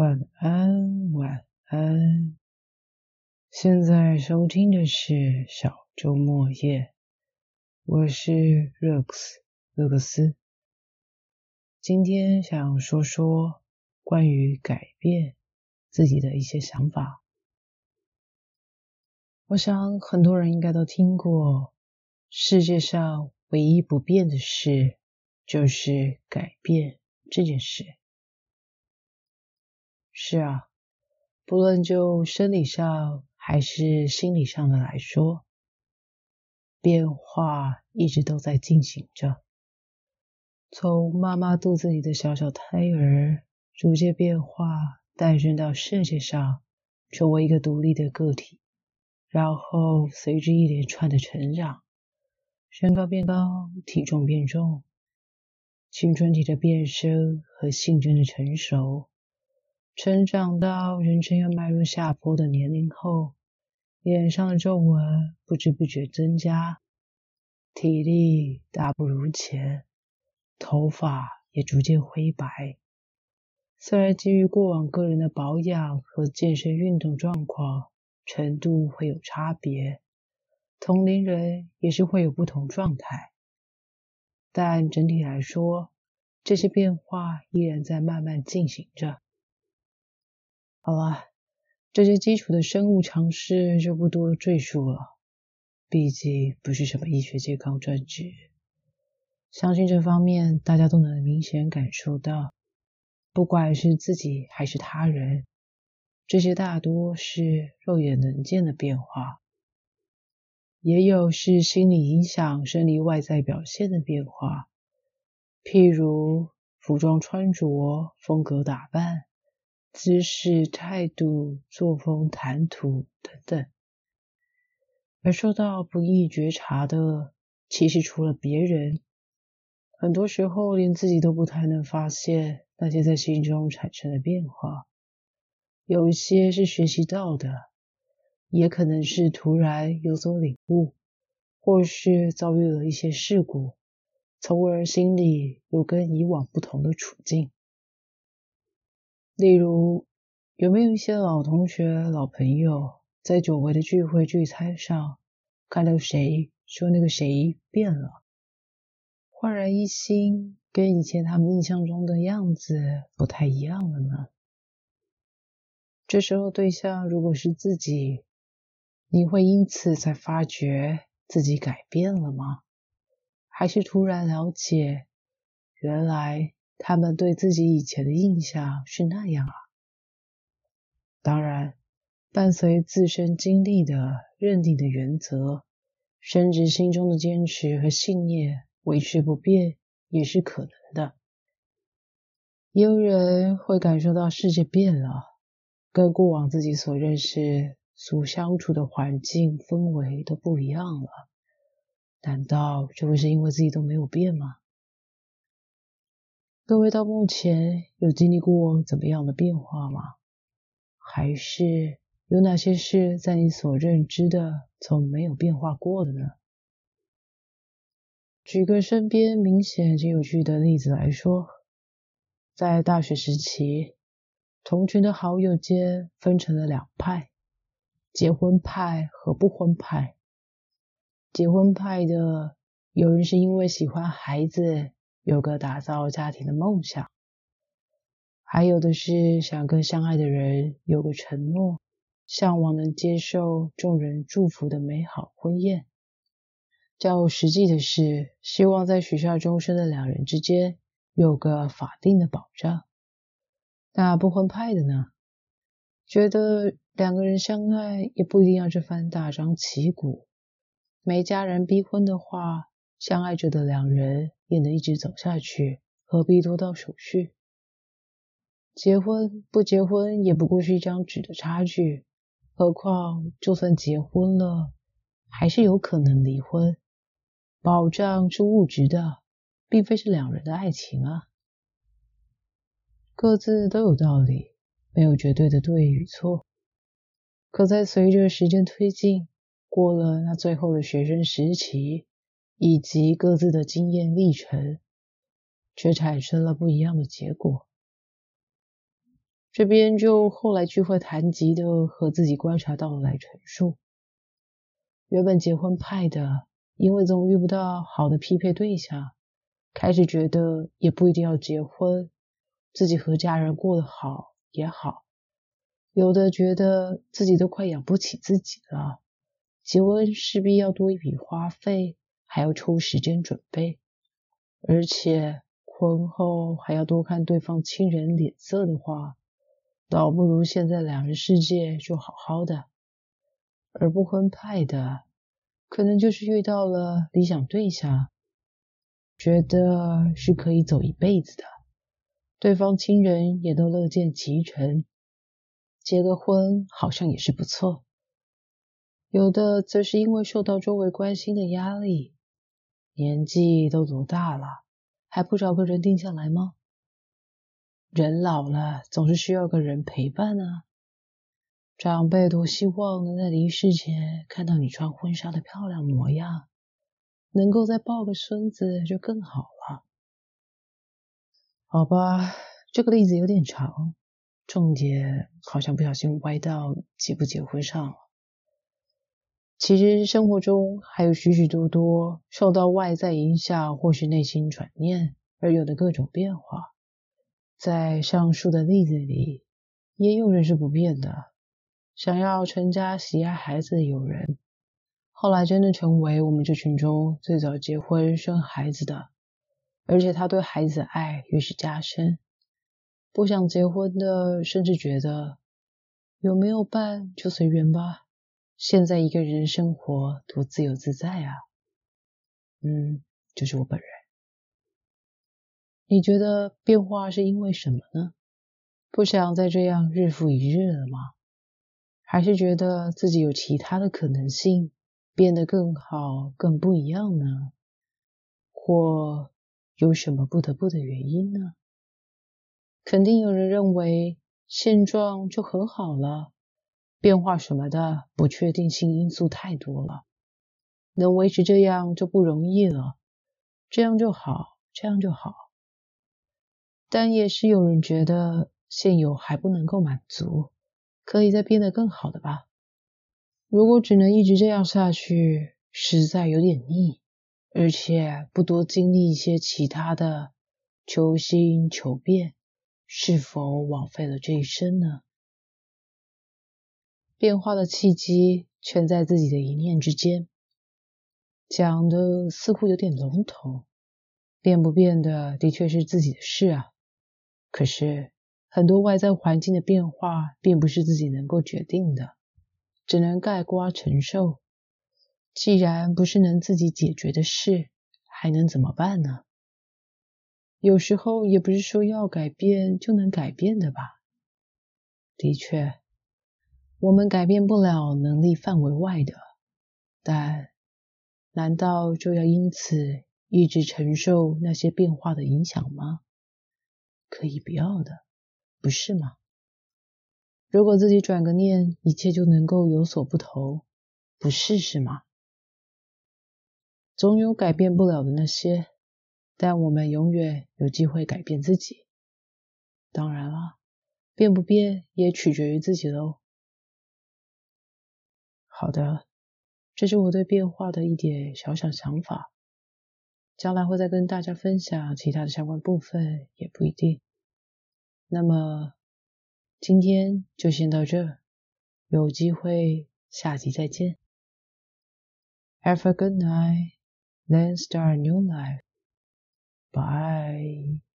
晚安，晚安。现在收听的是小周末夜，我是 Rex 勒克斯。今天想说说关于改变自己的一些想法。我想很多人应该都听过，世界上唯一不变的事就是改变这件事。是啊，不论就生理上还是心理上的来说，变化一直都在进行着。从妈妈肚子里的小小胎儿，逐渐变化，诞生到世界上，成为一个独立的个体，然后随着一连串的成长，身高变高，体重变重，青春期的变身和性征的成熟。成长到人生要迈入下坡的年龄后，脸上的皱纹不知不觉增加，体力大不如前，头发也逐渐灰白。虽然基于过往个人的保养和健身运动状况程度会有差别，同龄人也是会有不同状态，但整体来说，这些变化依然在慢慢进行着。好了，这些基础的生物常识就不多赘述了，毕竟不是什么医学健康专职。相信这方面大家都能明显感受到，不管是自己还是他人，这些大多是肉眼能见的变化，也有是心理影响生理外在表现的变化，譬如服装穿着、风格打扮。姿势、态度、作风、谈吐等等，而受到不易觉察的，其实除了别人，很多时候连自己都不太能发现那些在心中产生的变化。有一些是学习到的，也可能是突然有所领悟，或是遭遇了一些事故，从而心里有跟以往不同的处境。例如，有没有一些老同学、老朋友在久违的聚会聚餐上，看到谁说那个谁变了，焕然一新，跟以前他们印象中的样子不太一样了呢？这时候对象如果是自己，你会因此才发觉自己改变了吗？还是突然了解，原来？他们对自己以前的印象是那样啊。当然，伴随自身经历的认定的原则，甚至心中的坚持和信念维持不变，也是可能的。也有人会感受到世界变了，跟过往自己所认识、所相处的环境氛围都不一样了。难道这会是因为自己都没有变吗？各位到目前有经历过怎么样的变化吗？还是有哪些事在你所认知的从没有变化过的呢？举个身边明显且有趣的例子来说，在大学时期，同群的好友间分成了两派：结婚派和不婚派。结婚派的有人是因为喜欢孩子。有个打造家庭的梦想，还有的是想跟相爱的人有个承诺，向往能接受众人祝福的美好婚宴。较实际的是，希望在许下终身的两人之间有个法定的保障。那不婚派的呢？觉得两个人相爱也不一定要这番大张旗鼓，没家人逼婚的话。相爱着的两人也能一直走下去，何必多道手续？结婚不结婚也不过是一张纸的差距，何况就算结婚了，还是有可能离婚。保障是物质的，并非是两人的爱情啊。各自都有道理，没有绝对的对与错。可在随着时间推进，过了那最后的学生时期。以及各自的经验历程，却产生了不一样的结果。这边就后来聚会谈及的和自己观察到的来陈述。原本结婚派的，因为总遇不到好的匹配对象，开始觉得也不一定要结婚，自己和家人过得好也好。有的觉得自己都快养不起自己了，结婚势必要多一笔花费，还要抽时间准备，而且婚后还要多看对方亲人脸色的话，倒不如现在两人世界就好好的。而不婚派的，可能就是遇到了理想对象，觉得是可以走一辈子的，对方亲人也都乐见其成。结个婚好像也是不错，有的则是因为受到周围关心的压力，年纪都多大了，还不找个人定下来吗？人老了总是需要个人陪伴啊，长辈多希望能在离世前看到你穿婚纱的漂亮模样，能够再抱个孙子就更好了。好吧，这个例子有点长。重点好像不小心歪到结不结婚上了。其实生活中还有许许多多受到外在影响或是内心转念而有的各种变化。在上述的例子里，也有人是不变的，想要成家、喜爱孩子的友人，后来真的成为我们这群中最早结婚生孩子的，而且他对孩子的爱越是加深。不想结婚的，甚至觉得有没有伴就随缘吧。现在一个人生活多自由自在啊！嗯，就是我本人。你觉得变化是因为什么呢？不想再这样日复一日了吗？还是觉得自己有其他的可能性，变得更好、更不一样呢？或有什么不得不的原因呢？肯定有人认为现状就很好了，变化什么的不确定性因素太多了，能维持这样就不容易了，这样就好，这样就好。但也是有人觉得现有还不能够满足，可以再变得更好的吧？如果只能一直这样下去，实在有点腻，而且不多经历一些其他的，求新求变。是否枉费了这一生呢？变化的契机全在自己的一念之间，讲的似乎有点笼统。变不变的的确是自己的事啊。可是很多外在环境的变化并不是自己能够决定的，只能盖瓜承受。既然不是能自己解决的事，还能怎么办呢？有时候也不是说要改变就能改变的吧。的确，我们改变不了能力范围外的，但难道就要因此一直承受那些变化的影响吗？可以不要的，不是吗？如果自己转个念，一切就能够有所不同，不是是吗？总有改变不了的那些。但我们永远有机会改变自己。当然了，变不变也取决于自己喽。好的，这是我对变化的一点小小想法。将来会再跟大家分享其他的相关部分，也不一定。那么今天就先到这，有机会下集再见。Have a good night, then start a new life. Bye.